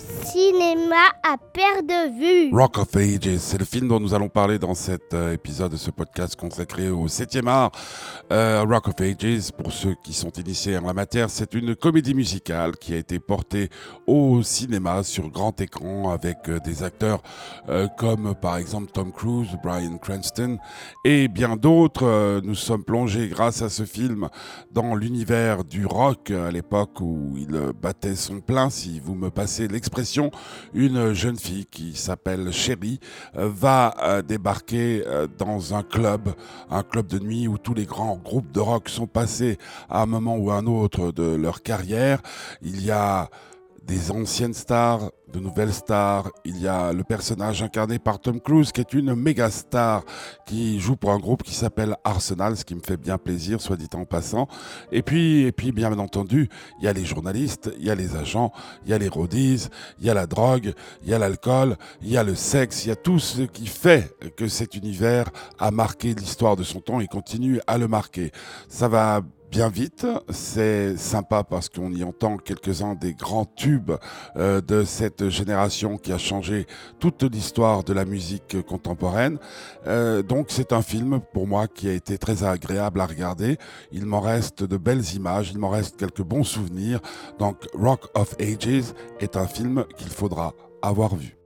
cinéma à perte de vue. Rock of Ages, c'est le film dont nous allons parler dans cet euh, épisode de ce podcast consacré au 7e art. Euh, Rock of Ages, pour ceux qui sont initiés en la matière, c'est une comédie musicale qui a été portée au cinéma sur grand écran avec euh, des acteurs comme par exemple Tom Cruise, Brian Cranston et bien d'autres. nous sommes plongés grâce à ce film dans l'univers du rock à l'époque où il battait son plein, si vous me passez une jeune fille qui s'appelle Sherry euh, va euh, débarquer euh, dans un club, un club de nuit où tous les grands groupes de rock sont passés à un moment ou un autre de leur carrière. Il y a des anciennes stars, de nouvelles stars. Il y a le personnage incarné par Tom Cruise qui est une méga star qui joue pour un groupe qui s'appelle Arsenal, ce qui me fait bien plaisir, soit dit en passant. Et puis, et puis bien entendu, il y a les journalistes, il y a les agents, il y a les roadies, il y a la drogue, il y a l'alcool, il y a le sexe, il y a tout ce qui fait que cet univers a marqué l'histoire de son temps et continue à le marquer. Ça va bien vite. C'est sympa parce qu'on y entend quelques-uns des grands tubes euh, de cette génération qui a changé toute l'histoire de la musique contemporaine. Euh, donc c'est un film pour moi qui a été très agréable à regarder. Il m'en reste de belles images, il m'en reste quelques bons souvenirs. Donc Rock of Ages est un film qu'il faudra avoir vu.